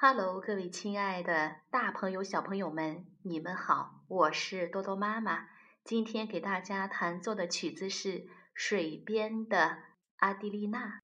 哈喽各位亲爱的大朋友小朋友们你们好我是多多妈妈。今天给大家弹奏的曲子是水边的阿迪丽娜。